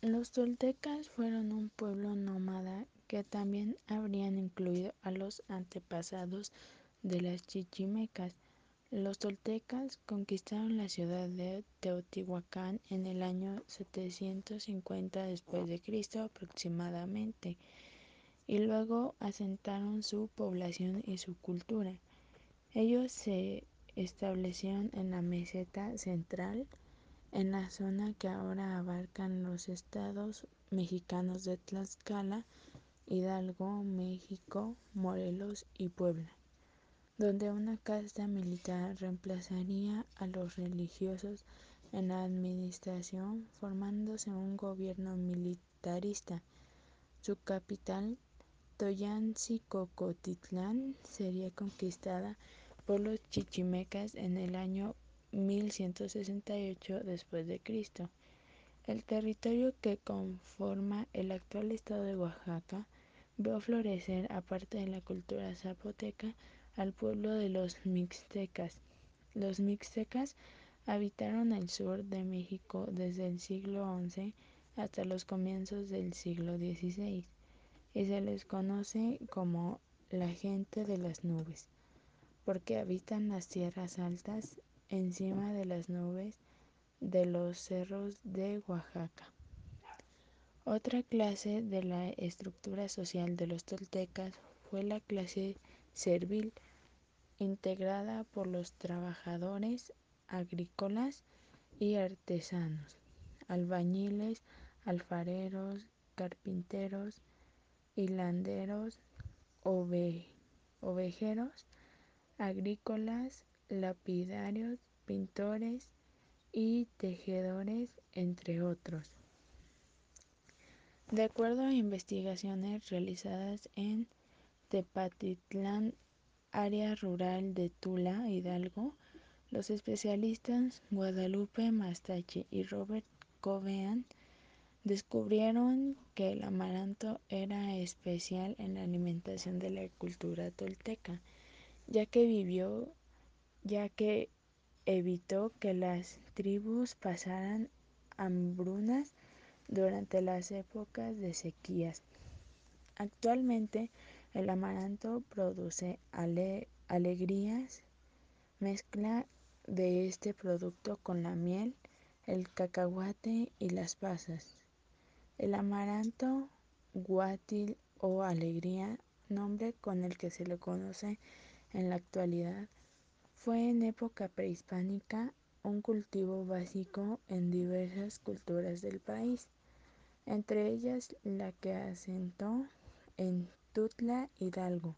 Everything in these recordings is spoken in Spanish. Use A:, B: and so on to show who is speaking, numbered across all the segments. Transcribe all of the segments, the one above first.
A: Los toltecas fueron un pueblo nómada que también habrían incluido a los antepasados de las chichimecas. Los toltecas conquistaron la ciudad de Teotihuacán en el año 750 después de Cristo aproximadamente y luego asentaron su población y su cultura. Ellos se establecieron en la meseta central en la zona que ahora abarcan los estados mexicanos de Tlaxcala, Hidalgo, México, Morelos y Puebla, donde una casta militar reemplazaría a los religiosos en la administración, formándose un gobierno militarista. Su capital, Toyanzi-Cocotitlán, sería conquistada por los chichimecas en el año 1168 después de Cristo. El territorio que conforma el actual estado de Oaxaca vio florecer, aparte de la cultura zapoteca, al pueblo de los mixtecas. Los mixtecas habitaron el sur de México desde el siglo XI hasta los comienzos del siglo XVI y se les conoce como la gente de las nubes, porque habitan las tierras altas encima de las nubes de los cerros de Oaxaca. Otra clase de la estructura social de los toltecas fue la clase servil, integrada por los trabajadores agrícolas y artesanos, albañiles, alfareros, carpinteros, hilanderos, ove ovejeros, agrícolas, lapidarios, pintores y tejedores, entre otros. De acuerdo a investigaciones realizadas en Tepatitlán, área rural de Tula, Hidalgo, los especialistas Guadalupe Mastache y Robert Covean descubrieron que el amaranto era especial en la alimentación de la cultura tolteca, ya que vivió ya que evitó que las tribus pasaran hambrunas durante las épocas de sequías. Actualmente el amaranto produce ale alegrías, mezcla de este producto con la miel, el cacahuate y las pasas. El amaranto guatil o alegría, nombre con el que se le conoce en la actualidad, fue en época prehispánica un cultivo básico en diversas culturas del país, entre ellas la que asentó en Tutla Hidalgo,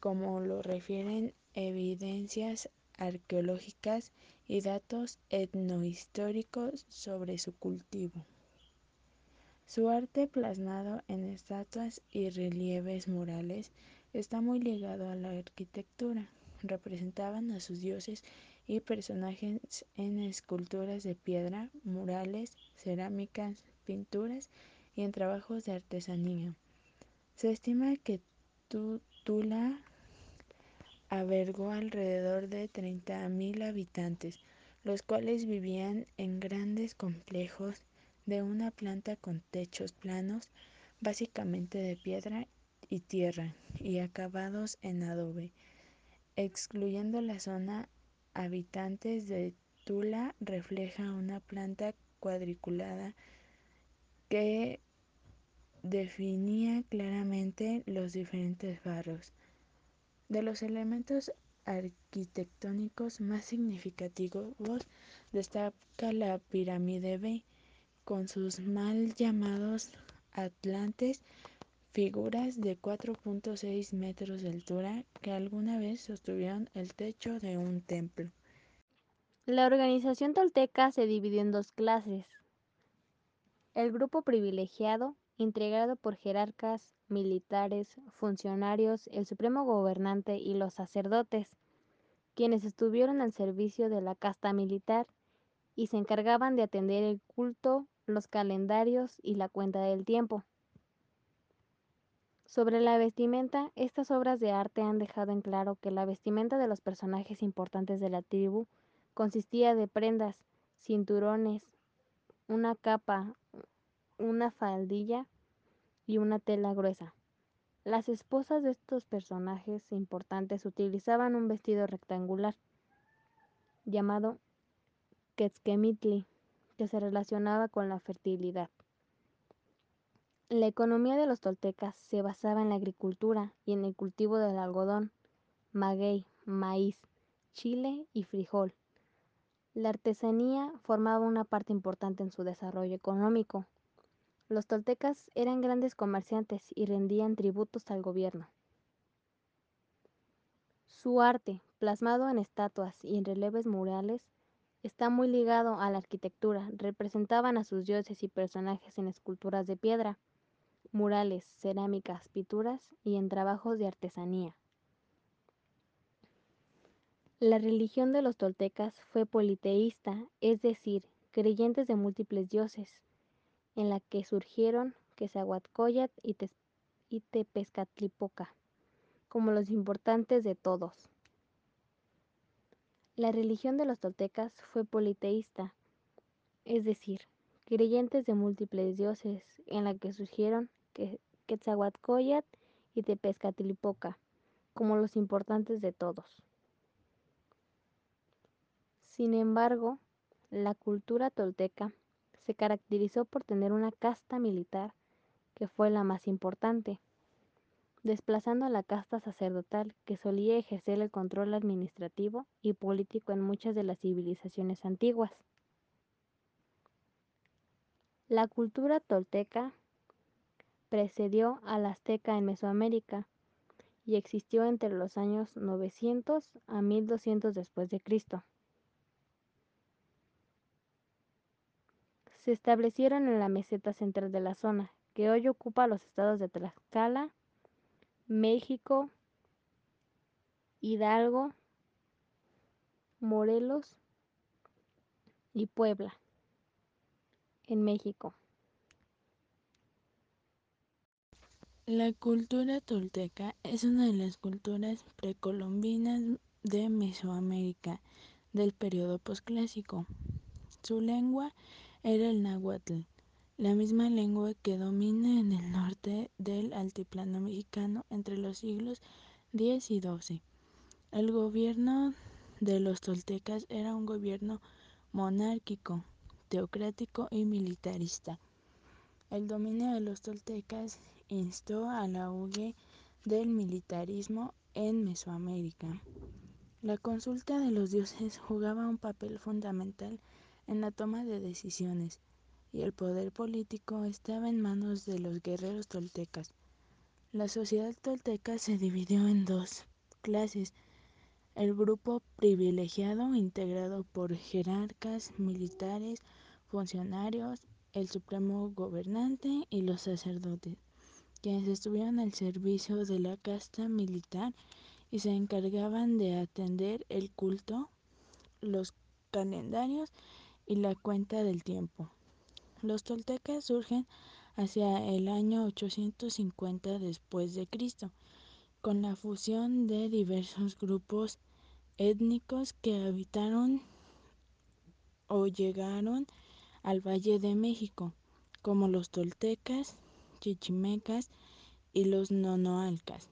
A: como lo refieren evidencias arqueológicas y datos etnohistóricos sobre su cultivo. Su arte plasmado en estatuas y relieves murales está muy ligado a la arquitectura representaban a sus dioses y personajes en esculturas de piedra, murales, cerámicas, pinturas y en trabajos de artesanía. Se estima que Tula albergó alrededor de 30.000 habitantes, los cuales vivían en grandes complejos de una planta con techos planos, básicamente de piedra y tierra, y acabados en adobe excluyendo la zona habitantes de Tula refleja una planta cuadriculada que definía claramente los diferentes barrios. De los elementos arquitectónicos más significativos destaca la pirámide B, con sus mal llamados atlantes figuras de 4.6 metros de altura que alguna vez sostuvieron el techo de un templo.
B: La organización tolteca se dividió en dos clases. El grupo privilegiado, integrado por jerarcas, militares, funcionarios, el supremo gobernante y los sacerdotes, quienes estuvieron al servicio de la casta militar y se encargaban de atender el culto, los calendarios y la cuenta del tiempo. Sobre la vestimenta, estas obras de arte han dejado en claro que la vestimenta de los personajes importantes de la tribu consistía de prendas, cinturones, una capa, una faldilla y una tela gruesa. Las esposas de estos personajes importantes utilizaban un vestido rectangular llamado quetzquemitli, que se relacionaba con la fertilidad. La economía de los toltecas se basaba en la agricultura y en el cultivo del algodón, maguey, maíz, chile y frijol. La artesanía formaba una parte importante en su desarrollo económico. Los toltecas eran grandes comerciantes y rendían tributos al gobierno. Su arte, plasmado en estatuas y en relieves murales, está muy ligado a la arquitectura. Representaban a sus dioses y personajes en esculturas de piedra, murales, cerámicas, pinturas y en trabajos de artesanía. La religión de los toltecas fue politeísta, es decir, creyentes de múltiples dioses, en la que surgieron Quetzalcoatl y, Te Tepezcatlipoca como los importantes de todos. La religión de los toltecas fue politeísta, es decir, creyentes de múltiples dioses, en la que surgieron Quetzalcoatl y Tepezcatlipoca como los importantes de todos. Sin embargo, la cultura tolteca se caracterizó por tener una casta militar que fue la más importante, desplazando a la casta sacerdotal que solía ejercer el control administrativo y político en muchas de las civilizaciones antiguas. La cultura tolteca precedió a la azteca en Mesoamérica y existió entre los años 900 a 1200 después de Cristo. se establecieron en la meseta central de la zona, que hoy ocupa los estados de Tlaxcala, México, Hidalgo, Morelos y Puebla, en México.
A: La cultura tolteca es una de las culturas precolombinas de Mesoamérica del periodo posclásico. Su lengua era el náhuatl, la misma lengua que domina en el norte del altiplano mexicano entre los siglos X y XII. El gobierno de los toltecas era un gobierno monárquico, teocrático y militarista. El dominio de los toltecas instó al auge del militarismo en Mesoamérica. La consulta de los dioses jugaba un papel fundamental en la toma de decisiones, y el poder político estaba en manos de los guerreros toltecas. La sociedad tolteca se dividió en dos clases. El grupo privilegiado, integrado por jerarcas, militares, funcionarios, el supremo gobernante y los sacerdotes, quienes estuvieron al servicio de la casta militar y se encargaban de atender el culto, los calendarios y la cuenta del tiempo. Los toltecas surgen hacia el año 850 después de Cristo, con la fusión de diversos grupos étnicos que habitaron o llegaron al Valle de México, como los toltecas, chichimecas y los nonoalcas.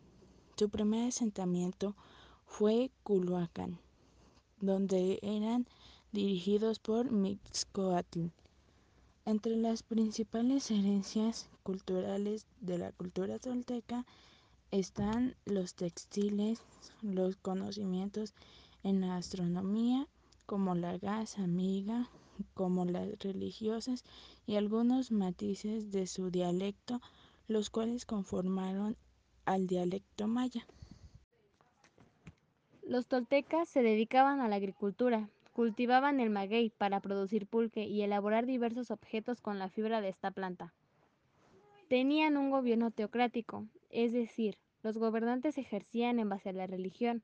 A: Su primer asentamiento fue Culhuacán, donde eran dirigidos por Mixcoatl. Entre las principales herencias culturales de la cultura tolteca están los textiles, los conocimientos en la astronomía, como la gas amiga, como las religiosas y algunos matices de su dialecto, los cuales conformaron al dialecto maya.
B: Los toltecas se dedicaban a la agricultura, Cultivaban el maguey para producir pulque y elaborar diversos objetos con la fibra de esta planta. Tenían un gobierno teocrático, es decir, los gobernantes ejercían en base a la religión.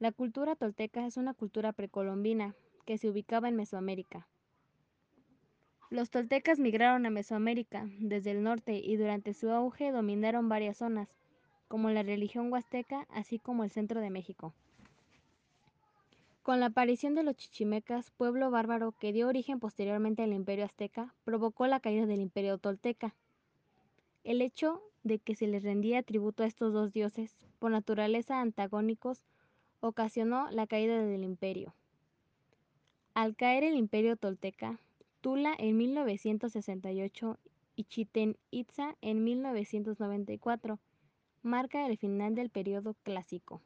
B: La cultura tolteca es una cultura precolombina que se ubicaba en Mesoamérica. Los toltecas migraron a Mesoamérica desde el norte y durante su auge dominaron varias zonas, como la religión huasteca, así como el centro de México. Con la aparición de los chichimecas, pueblo bárbaro que dio origen posteriormente al imperio azteca, provocó la caída del imperio tolteca. El hecho de que se les rendía tributo a estos dos dioses, por naturaleza antagónicos, ocasionó la caída del imperio. Al caer el imperio tolteca, Tula en 1968 y Chichen Itza en 1994 marca el final del periodo clásico.